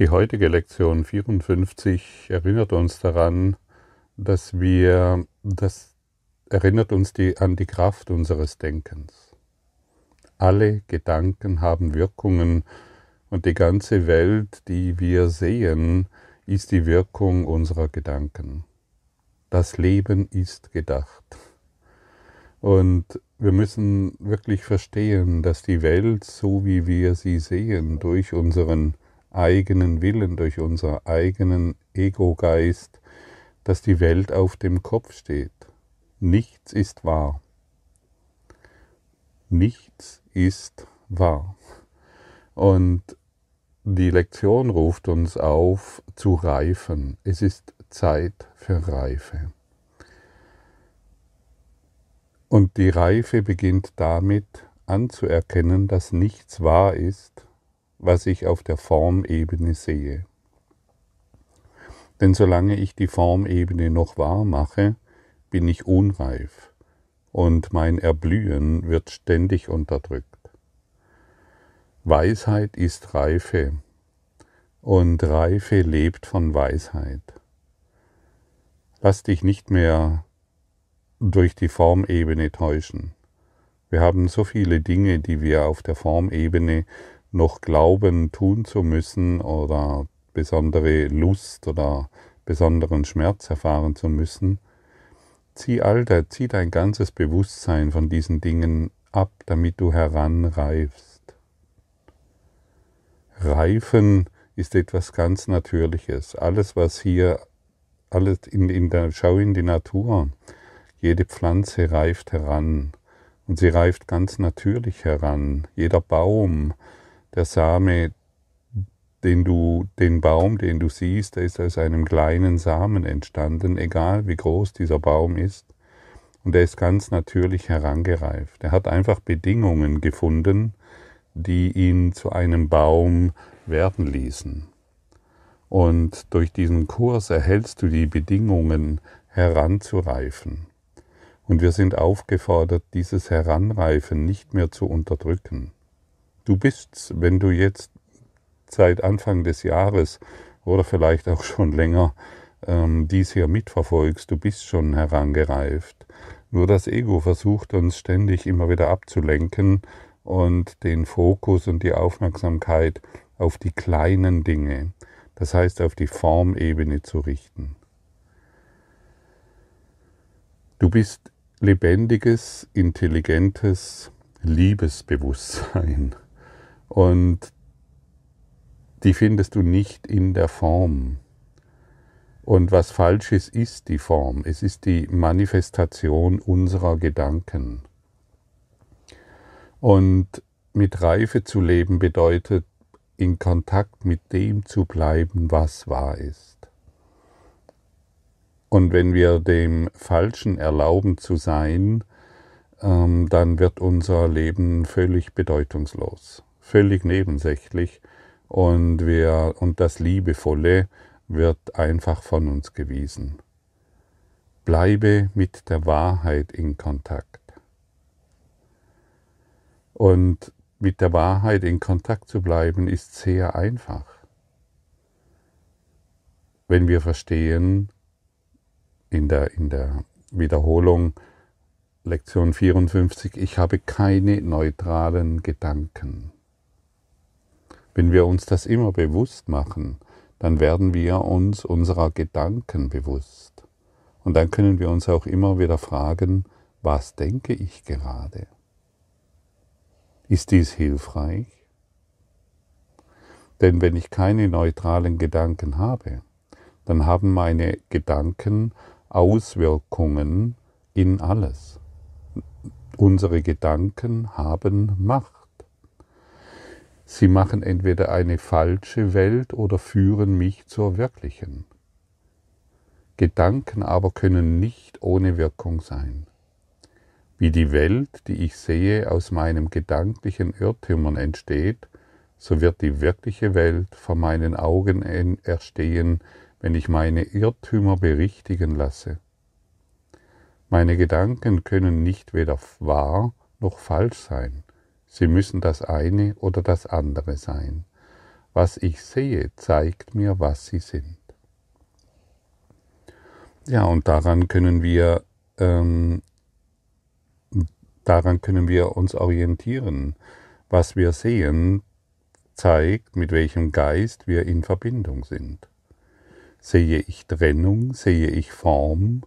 Die heutige Lektion 54 erinnert uns daran, dass wir, das erinnert uns die, an die Kraft unseres Denkens. Alle Gedanken haben Wirkungen und die ganze Welt, die wir sehen, ist die Wirkung unserer Gedanken. Das Leben ist gedacht. Und wir müssen wirklich verstehen, dass die Welt, so wie wir sie sehen, durch unseren eigenen Willen, durch unseren eigenen Ego-Geist, dass die Welt auf dem Kopf steht. Nichts ist wahr. Nichts ist wahr. Und die Lektion ruft uns auf zu reifen. Es ist Zeit für Reife. Und die Reife beginnt damit anzuerkennen, dass nichts wahr ist, was ich auf der Formebene sehe. Denn solange ich die Formebene noch wahr mache, bin ich unreif und mein Erblühen wird ständig unterdrückt. Weisheit ist Reife und Reife lebt von Weisheit. Lass dich nicht mehr durch die Formebene täuschen. Wir haben so viele Dinge, die wir auf der Formebene noch glauben, tun zu müssen oder besondere Lust oder besonderen Schmerz erfahren zu müssen, zieh all das, zieh dein ganzes Bewusstsein von diesen Dingen ab, damit du heranreifst. Reifen ist etwas ganz Natürliches. Alles, was hier, alles in, in der, schau in die Natur. Jede Pflanze reift heran und sie reift ganz natürlich heran. Jeder Baum, der Same, den du, den Baum, den du siehst, der ist aus einem kleinen Samen entstanden, egal wie groß dieser Baum ist. Und er ist ganz natürlich herangereift. Er hat einfach Bedingungen gefunden, die ihn zu einem Baum werden ließen. Und durch diesen Kurs erhältst du die Bedingungen heranzureifen. Und wir sind aufgefordert, dieses Heranreifen nicht mehr zu unterdrücken. Du bist, wenn du jetzt seit Anfang des Jahres oder vielleicht auch schon länger ähm, dies hier mitverfolgst, du bist schon herangereift. Nur das Ego versucht uns ständig immer wieder abzulenken und den Fokus und die Aufmerksamkeit auf die kleinen Dinge, das heißt auf die Formebene zu richten. Du bist lebendiges, intelligentes Liebesbewusstsein. Und die findest du nicht in der Form. Und was falsch ist, ist die Form. Es ist die Manifestation unserer Gedanken. Und mit Reife zu leben bedeutet, in Kontakt mit dem zu bleiben, was wahr ist. Und wenn wir dem Falschen erlauben zu sein, ähm, dann wird unser Leben völlig bedeutungslos, völlig nebensächlich und, wir, und das Liebevolle wird einfach von uns gewiesen. Bleibe mit der Wahrheit in Kontakt. Und mit der Wahrheit in Kontakt zu bleiben ist sehr einfach. Wenn wir verstehen, in der, in der Wiederholung, Lektion 54, ich habe keine neutralen Gedanken. Wenn wir uns das immer bewusst machen, dann werden wir uns unserer Gedanken bewusst. Und dann können wir uns auch immer wieder fragen, was denke ich gerade? Ist dies hilfreich? Denn wenn ich keine neutralen Gedanken habe, dann haben meine Gedanken Auswirkungen in alles. Unsere Gedanken haben Macht. Sie machen entweder eine falsche Welt oder führen mich zur wirklichen. Gedanken aber können nicht ohne Wirkung sein. Wie die Welt, die ich sehe, aus meinem gedanklichen Irrtümern entsteht, so wird die wirkliche Welt vor meinen Augen erstehen, wenn ich meine Irrtümer berichtigen lasse. Meine Gedanken können nicht weder wahr noch falsch sein. Sie müssen das eine oder das andere sein. Was ich sehe, zeigt mir, was sie sind. Ja, und daran können wir, ähm, daran können wir uns orientieren. Was wir sehen, zeigt, mit welchem Geist wir in Verbindung sind. Sehe ich Trennung, sehe ich Form,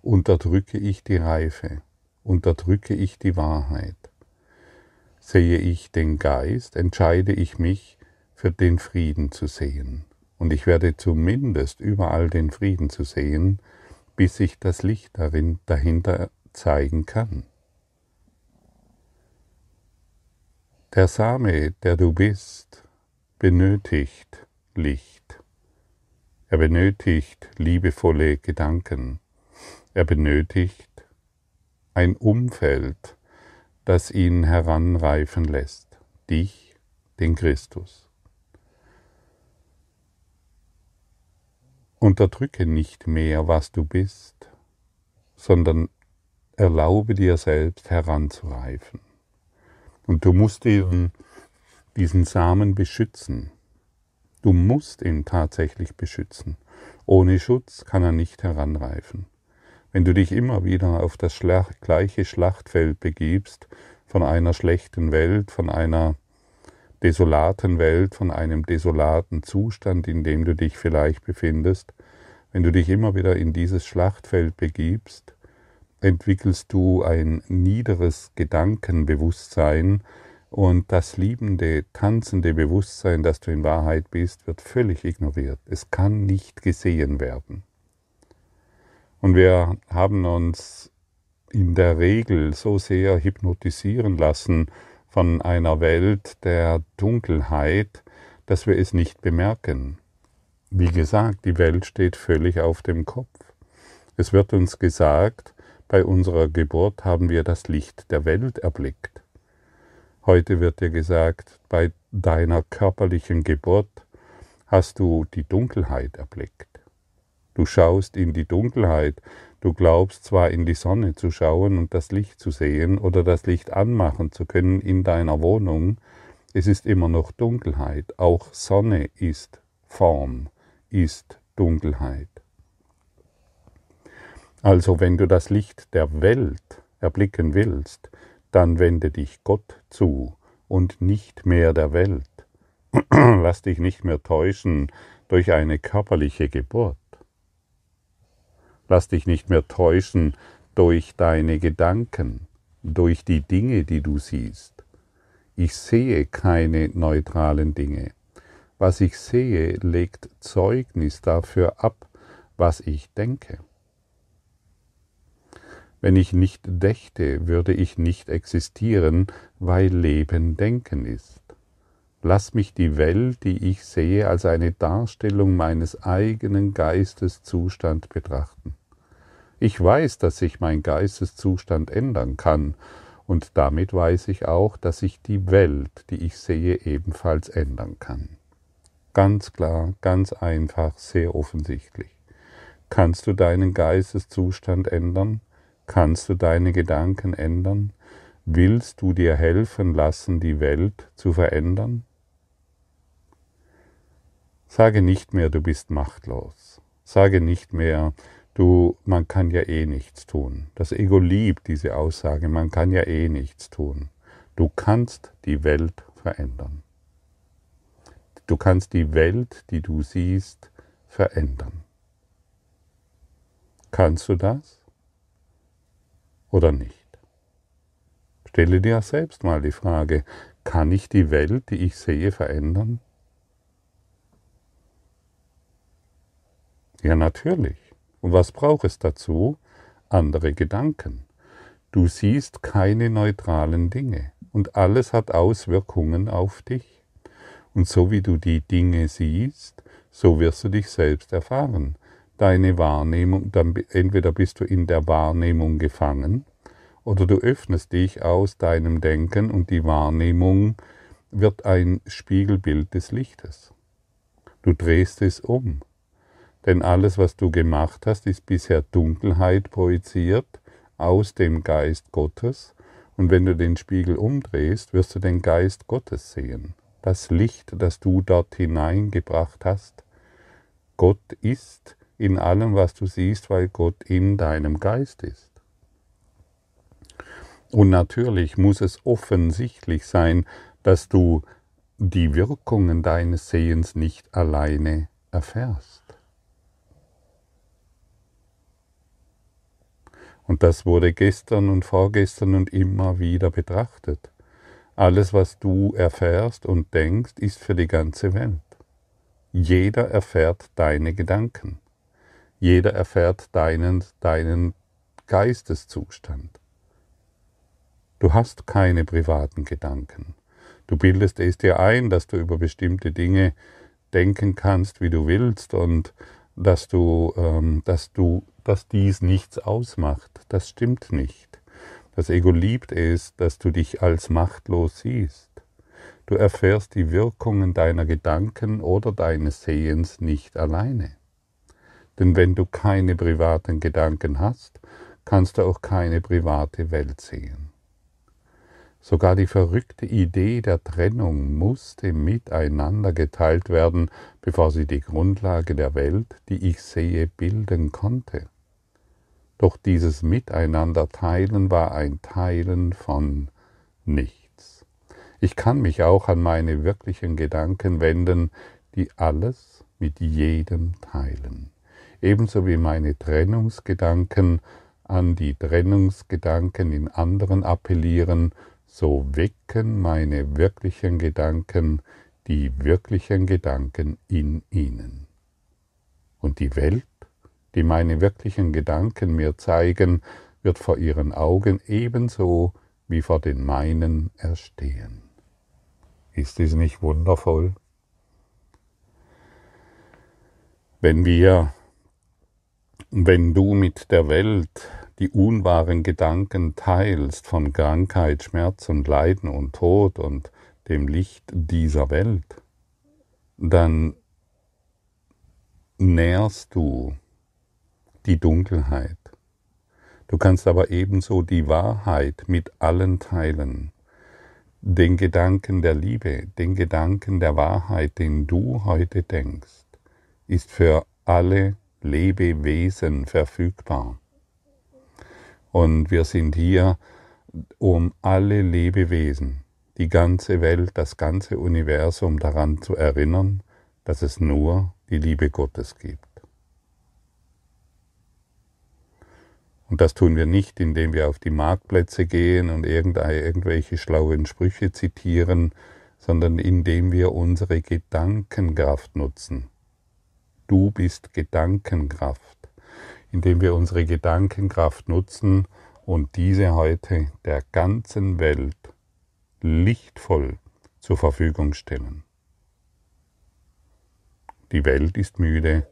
unterdrücke ich die Reife, unterdrücke ich die Wahrheit. Sehe ich den Geist, entscheide ich mich für den Frieden zu sehen. Und ich werde zumindest überall den Frieden zu sehen, bis ich das Licht darin dahinter zeigen kann. Der Same, der du bist, benötigt Licht. Er benötigt liebevolle Gedanken. Er benötigt ein Umfeld, das ihn heranreifen lässt. Dich, den Christus. Unterdrücke nicht mehr, was du bist, sondern erlaube dir selbst heranzureifen. Und du musst diesen, diesen Samen beschützen. Du musst ihn tatsächlich beschützen. Ohne Schutz kann er nicht heranreifen. Wenn du dich immer wieder auf das gleiche Schlachtfeld begibst, von einer schlechten Welt, von einer desolaten Welt, von einem desolaten Zustand, in dem du dich vielleicht befindest, wenn du dich immer wieder in dieses Schlachtfeld begibst, entwickelst du ein niederes Gedankenbewusstsein und das liebende, tanzende Bewusstsein, das du in Wahrheit bist, wird völlig ignoriert. Es kann nicht gesehen werden. Und wir haben uns in der Regel so sehr hypnotisieren lassen von einer Welt der Dunkelheit, dass wir es nicht bemerken. Wie gesagt, die Welt steht völlig auf dem Kopf. Es wird uns gesagt, bei unserer Geburt haben wir das Licht der Welt erblickt. Heute wird dir gesagt, bei deiner körperlichen Geburt hast du die Dunkelheit erblickt. Du schaust in die Dunkelheit, du glaubst zwar in die Sonne zu schauen und das Licht zu sehen oder das Licht anmachen zu können in deiner Wohnung, es ist immer noch Dunkelheit. Auch Sonne ist Form, ist Dunkelheit. Also wenn du das Licht der Welt erblicken willst, dann wende dich Gott zu und nicht mehr der Welt. Lass dich nicht mehr täuschen durch eine körperliche Geburt. Lass dich nicht mehr täuschen durch deine Gedanken, durch die Dinge, die du siehst. Ich sehe keine neutralen Dinge. Was ich sehe, legt Zeugnis dafür ab, was ich denke. Wenn ich nicht dächte, würde ich nicht existieren, weil Leben Denken ist. Lass mich die Welt, die ich sehe, als eine Darstellung meines eigenen Geisteszustand betrachten. Ich weiß, dass sich mein Geisteszustand ändern kann, und damit weiß ich auch, dass sich die Welt, die ich sehe, ebenfalls ändern kann. Ganz klar, ganz einfach, sehr offensichtlich. Kannst du deinen Geisteszustand ändern? Kannst du deine Gedanken ändern? Willst du dir helfen lassen, die Welt zu verändern? Sage nicht mehr, du bist machtlos. Sage nicht mehr, du, man kann ja eh nichts tun. Das Ego liebt diese Aussage, man kann ja eh nichts tun. Du kannst die Welt verändern. Du kannst die Welt, die du siehst, verändern. Kannst du das? oder nicht? Stelle dir selbst mal die Frage, kann ich die Welt, die ich sehe, verändern? Ja, natürlich. Und was braucht es dazu? Andere Gedanken. Du siehst keine neutralen Dinge und alles hat Auswirkungen auf dich. Und so wie du die Dinge siehst, so wirst du dich selbst erfahren deine Wahrnehmung, dann entweder bist du in der Wahrnehmung gefangen oder du öffnest dich aus deinem Denken und die Wahrnehmung wird ein Spiegelbild des Lichtes. Du drehst es um, denn alles, was du gemacht hast, ist bisher Dunkelheit projiziert aus dem Geist Gottes und wenn du den Spiegel umdrehst, wirst du den Geist Gottes sehen. das Licht, das du dort hineingebracht hast. Gott ist in allem, was du siehst, weil Gott in deinem Geist ist. Und natürlich muss es offensichtlich sein, dass du die Wirkungen deines Sehens nicht alleine erfährst. Und das wurde gestern und vorgestern und immer wieder betrachtet. Alles, was du erfährst und denkst, ist für die ganze Welt. Jeder erfährt deine Gedanken. Jeder erfährt deinen, deinen Geisteszustand. Du hast keine privaten Gedanken. Du bildest es dir ein, dass du über bestimmte Dinge denken kannst, wie du willst und dass du, ähm, dass du, dass dies nichts ausmacht. Das stimmt nicht. Das Ego liebt es, dass du dich als machtlos siehst. Du erfährst die Wirkungen deiner Gedanken oder deines Sehens nicht alleine. Denn wenn du keine privaten Gedanken hast, kannst du auch keine private Welt sehen. Sogar die verrückte Idee der Trennung musste miteinander geteilt werden, bevor sie die Grundlage der Welt, die ich sehe, bilden konnte. Doch dieses Miteinander teilen war ein Teilen von nichts. Ich kann mich auch an meine wirklichen Gedanken wenden, die alles mit jedem teilen. Ebenso wie meine Trennungsgedanken an die Trennungsgedanken in anderen appellieren so wecken meine wirklichen Gedanken die wirklichen Gedanken in ihnen. Und die Welt, die meine wirklichen Gedanken mir zeigen, wird vor ihren Augen ebenso wie vor den meinen erstehen. Ist es nicht wundervoll? Wenn wir, wenn du mit der Welt die unwahren Gedanken teilst von Krankheit, Schmerz und Leiden und Tod und dem Licht dieser Welt, dann nährst du die Dunkelheit. Du kannst aber ebenso die Wahrheit mit allen teilen. Den Gedanken der Liebe, den Gedanken der Wahrheit, den du heute denkst, ist für alle Lebewesen verfügbar. Und wir sind hier, um alle Lebewesen, die ganze Welt, das ganze Universum daran zu erinnern, dass es nur die Liebe Gottes gibt. Und das tun wir nicht, indem wir auf die Marktplätze gehen und irgendwelche schlauen Sprüche zitieren, sondern indem wir unsere Gedankenkraft nutzen. Du bist Gedankenkraft indem wir unsere Gedankenkraft nutzen und diese heute der ganzen Welt lichtvoll zur Verfügung stellen. Die Welt ist müde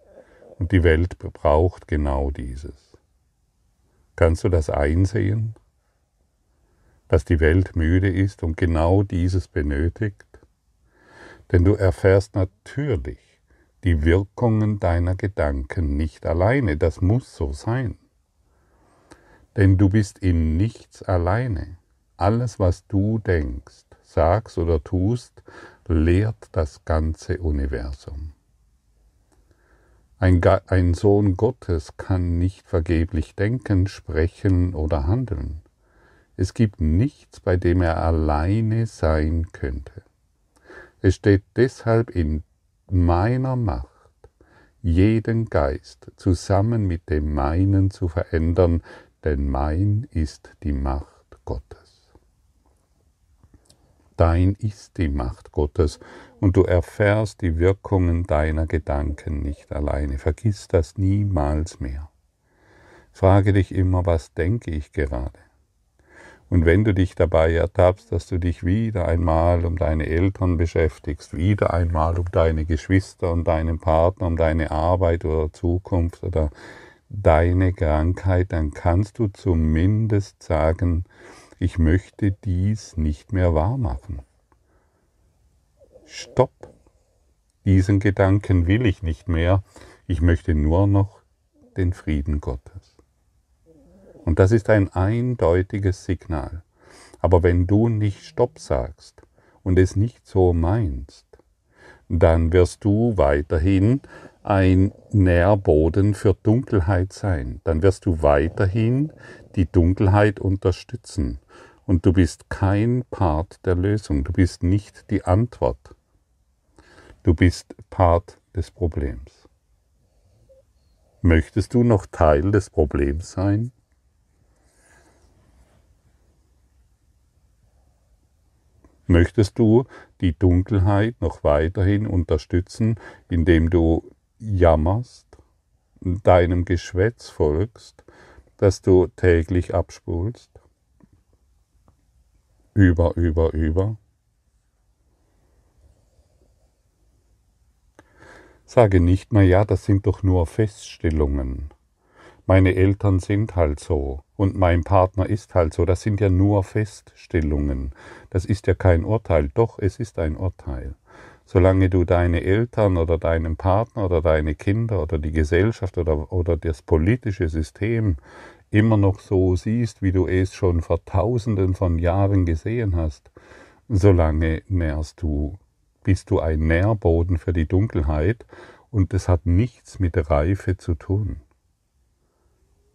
und die Welt braucht genau dieses. Kannst du das einsehen, dass die Welt müde ist und genau dieses benötigt? Denn du erfährst natürlich, die Wirkungen deiner Gedanken nicht alleine. Das muss so sein. Denn du bist in nichts alleine. Alles, was du denkst, sagst oder tust, lehrt das ganze Universum. Ein, ein, Sohn Gottes kann nicht vergeblich denken, sprechen oder handeln. Es gibt nichts, bei dem er alleine sein könnte. Es steht deshalb in meiner Macht, jeden Geist zusammen mit dem meinen zu verändern, denn mein ist die Macht Gottes. Dein ist die Macht Gottes und du erfährst die Wirkungen deiner Gedanken nicht alleine. Vergiss das niemals mehr. Frage dich immer, was denke ich gerade? Und wenn du dich dabei ertappst, dass du dich wieder einmal um deine Eltern beschäftigst, wieder einmal um deine Geschwister und deinen Partner, um deine Arbeit oder Zukunft oder deine Krankheit, dann kannst du zumindest sagen, ich möchte dies nicht mehr wahrmachen. Stopp! Diesen Gedanken will ich nicht mehr, ich möchte nur noch den Frieden Gottes. Und das ist ein eindeutiges Signal. Aber wenn du nicht Stopp sagst und es nicht so meinst, dann wirst du weiterhin ein Nährboden für Dunkelheit sein. Dann wirst du weiterhin die Dunkelheit unterstützen. Und du bist kein Part der Lösung. Du bist nicht die Antwort. Du bist Part des Problems. Möchtest du noch Teil des Problems sein? Möchtest du die Dunkelheit noch weiterhin unterstützen, indem du jammerst, deinem Geschwätz folgst, das du täglich abspulst? Über, über, über. Sage nicht mehr, ja, das sind doch nur Feststellungen. Meine Eltern sind halt so und mein Partner ist halt so. Das sind ja nur Feststellungen. Das ist ja kein Urteil. Doch, es ist ein Urteil. Solange du deine Eltern oder deinen Partner oder deine Kinder oder die Gesellschaft oder, oder das politische System immer noch so siehst, wie du es schon vor tausenden von Jahren gesehen hast, solange nährst du bist du ein Nährboden für die Dunkelheit und es hat nichts mit Reife zu tun.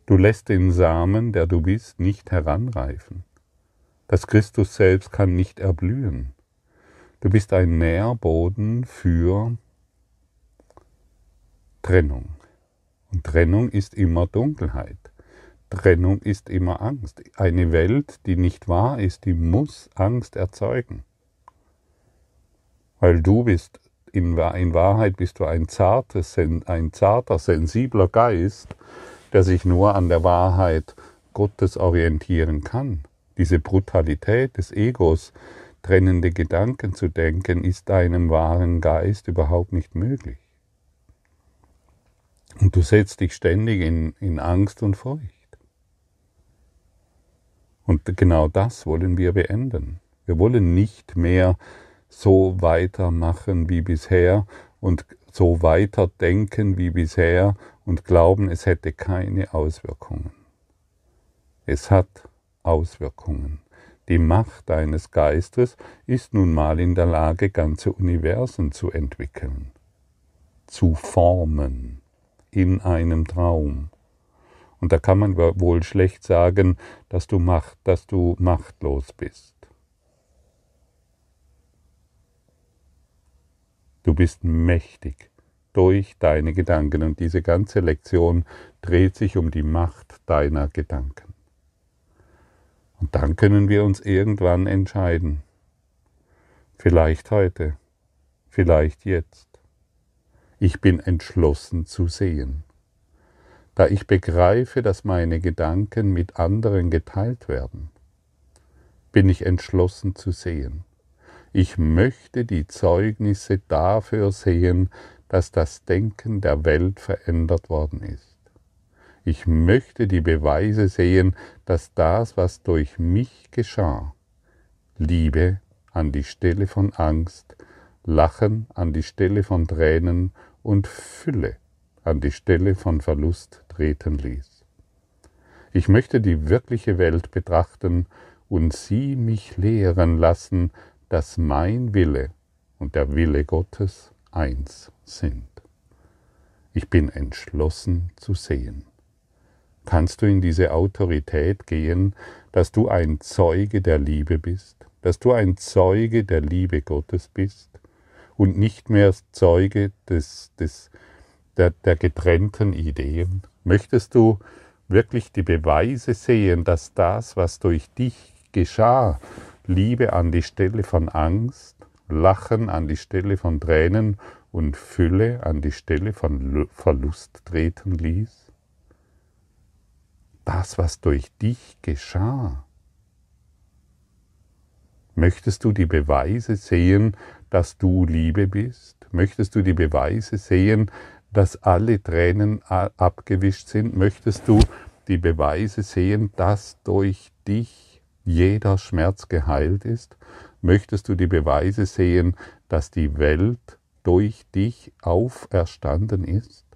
Du lässt den Samen, der du bist, nicht heranreifen. Das Christus selbst kann nicht erblühen. Du bist ein Nährboden für Trennung. Und Trennung ist immer Dunkelheit. Trennung ist immer Angst. Eine Welt, die nicht wahr ist, die muss Angst erzeugen. Weil du bist, in, in Wahrheit bist du ein, zartes, ein zarter, sensibler Geist, der sich nur an der Wahrheit Gottes orientieren kann. Diese Brutalität des Egos, trennende Gedanken zu denken, ist deinem wahren Geist überhaupt nicht möglich. Und du setzt dich ständig in, in Angst und Furcht. Und genau das wollen wir beenden. Wir wollen nicht mehr so weitermachen wie bisher und so weiter denken wie bisher und glauben, es hätte keine Auswirkungen. Es hat Auswirkungen. Die Macht deines Geistes ist nun mal in der Lage, ganze Universen zu entwickeln, zu formen in einem Traum. Und da kann man wohl schlecht sagen, dass du, macht, dass du machtlos bist. Du bist mächtig durch deine Gedanken und diese ganze Lektion dreht sich um die Macht deiner Gedanken. Und dann können wir uns irgendwann entscheiden. Vielleicht heute, vielleicht jetzt. Ich bin entschlossen zu sehen. Da ich begreife, dass meine Gedanken mit anderen geteilt werden, bin ich entschlossen zu sehen. Ich möchte die Zeugnisse dafür sehen, dass das Denken der Welt verändert worden ist. Ich möchte die Beweise sehen, dass das, was durch mich geschah, Liebe an die Stelle von Angst, Lachen an die Stelle von Tränen und Fülle an die Stelle von Verlust treten ließ. Ich möchte die wirkliche Welt betrachten und sie mich lehren lassen, dass mein Wille und der Wille Gottes eins sind. Ich bin entschlossen zu sehen. Kannst du in diese Autorität gehen, dass du ein Zeuge der Liebe bist, dass du ein Zeuge der Liebe Gottes bist und nicht mehr Zeuge des, des, der, der getrennten Ideen? Möchtest du wirklich die Beweise sehen, dass das, was durch dich geschah, Liebe an die Stelle von Angst, Lachen an die Stelle von Tränen und Fülle an die Stelle von Verlust treten ließ? Das, was durch dich geschah. Möchtest du die Beweise sehen, dass du Liebe bist? Möchtest du die Beweise sehen, dass alle Tränen abgewischt sind? Möchtest du die Beweise sehen, dass durch dich jeder Schmerz geheilt ist? Möchtest du die Beweise sehen, dass die Welt durch dich auferstanden ist?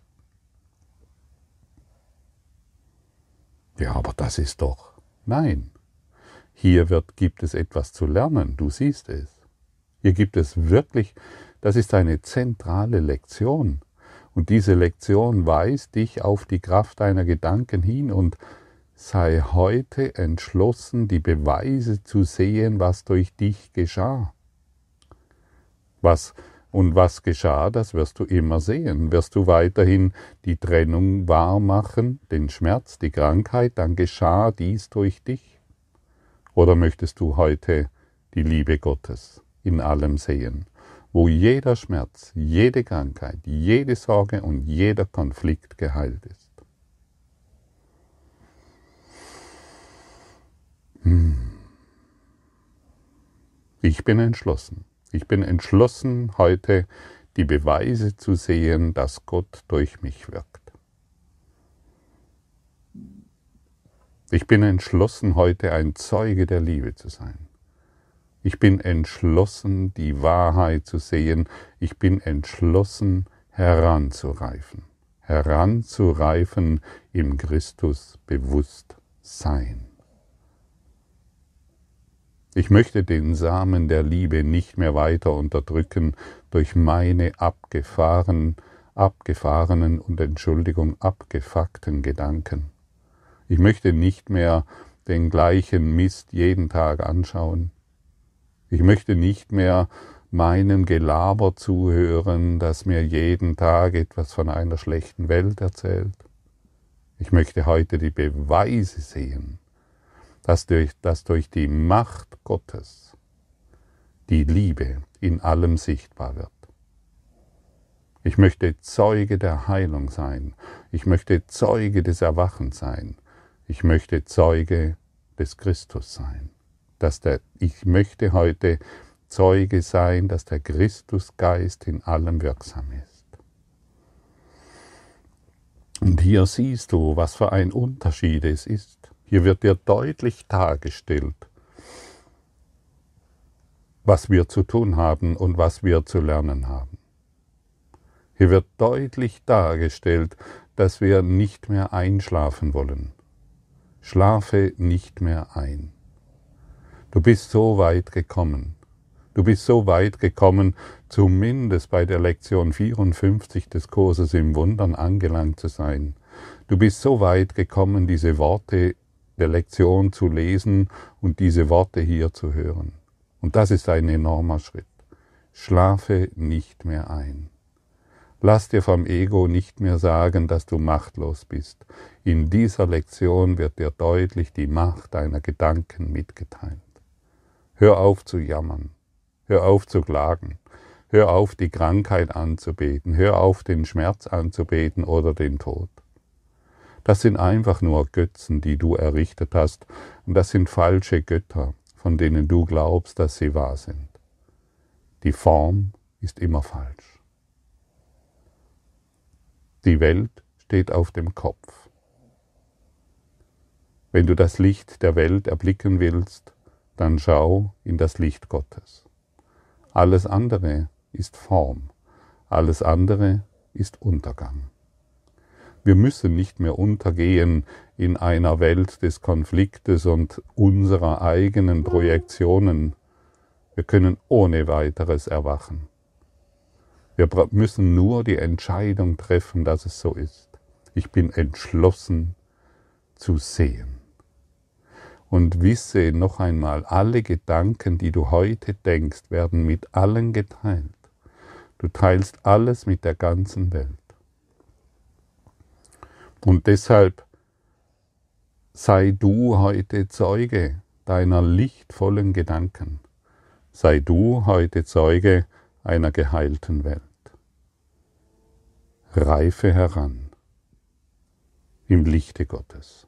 Ja, aber das ist doch. Nein. Hier wird, gibt es etwas zu lernen, du siehst es. Hier gibt es wirklich, das ist eine zentrale Lektion. Und diese Lektion weist dich auf die Kraft deiner Gedanken hin und sei heute entschlossen, die Beweise zu sehen, was durch dich geschah. Was und was geschah, das wirst du immer sehen. Wirst du weiterhin die Trennung wahrmachen, den Schmerz, die Krankheit, dann geschah dies durch dich. Oder möchtest du heute die Liebe Gottes in allem sehen, wo jeder Schmerz, jede Krankheit, jede Sorge und jeder Konflikt geheilt ist? Hm. Ich bin entschlossen. Ich bin entschlossen, heute die Beweise zu sehen, dass Gott durch mich wirkt. Ich bin entschlossen, heute ein Zeuge der Liebe zu sein. Ich bin entschlossen, die Wahrheit zu sehen. Ich bin entschlossen, heranzureifen. Heranzureifen im Christus Bewusstsein. Ich möchte den Samen der Liebe nicht mehr weiter unterdrücken durch meine abgefahren, abgefahrenen und Entschuldigung abgefuckten Gedanken. Ich möchte nicht mehr den gleichen Mist jeden Tag anschauen. Ich möchte nicht mehr meinem Gelaber zuhören, das mir jeden Tag etwas von einer schlechten Welt erzählt. Ich möchte heute die Beweise sehen, dass durch, dass durch die Macht Gottes die Liebe in allem sichtbar wird. Ich möchte Zeuge der Heilung sein. Ich möchte Zeuge des Erwachens sein. Ich möchte Zeuge des Christus sein. Dass der, ich möchte heute Zeuge sein, dass der Christusgeist in allem wirksam ist. Und hier siehst du, was für ein Unterschied es ist hier wird dir deutlich dargestellt, was wir zu tun haben und was wir zu lernen haben. Hier wird deutlich dargestellt, dass wir nicht mehr einschlafen wollen. Schlafe nicht mehr ein. Du bist so weit gekommen. Du bist so weit gekommen, zumindest bei der Lektion 54 des Kurses im Wundern angelangt zu sein. Du bist so weit gekommen, diese Worte der Lektion zu lesen und diese Worte hier zu hören. Und das ist ein enormer Schritt. Schlafe nicht mehr ein. Lass dir vom Ego nicht mehr sagen, dass du machtlos bist. In dieser Lektion wird dir deutlich die Macht deiner Gedanken mitgeteilt. Hör auf zu jammern. Hör auf zu klagen. Hör auf, die Krankheit anzubeten. Hör auf, den Schmerz anzubeten oder den Tod. Das sind einfach nur Götzen, die du errichtet hast, und das sind falsche Götter, von denen du glaubst, dass sie wahr sind. Die Form ist immer falsch. Die Welt steht auf dem Kopf. Wenn du das Licht der Welt erblicken willst, dann schau in das Licht Gottes. Alles andere ist Form, alles andere ist Untergang. Wir müssen nicht mehr untergehen in einer Welt des Konfliktes und unserer eigenen Projektionen. Wir können ohne weiteres erwachen. Wir müssen nur die Entscheidung treffen, dass es so ist. Ich bin entschlossen zu sehen. Und wisse noch einmal, alle Gedanken, die du heute denkst, werden mit allen geteilt. Du teilst alles mit der ganzen Welt. Und deshalb sei du heute Zeuge deiner lichtvollen Gedanken. Sei du heute Zeuge einer geheilten Welt. Reife heran im Lichte Gottes.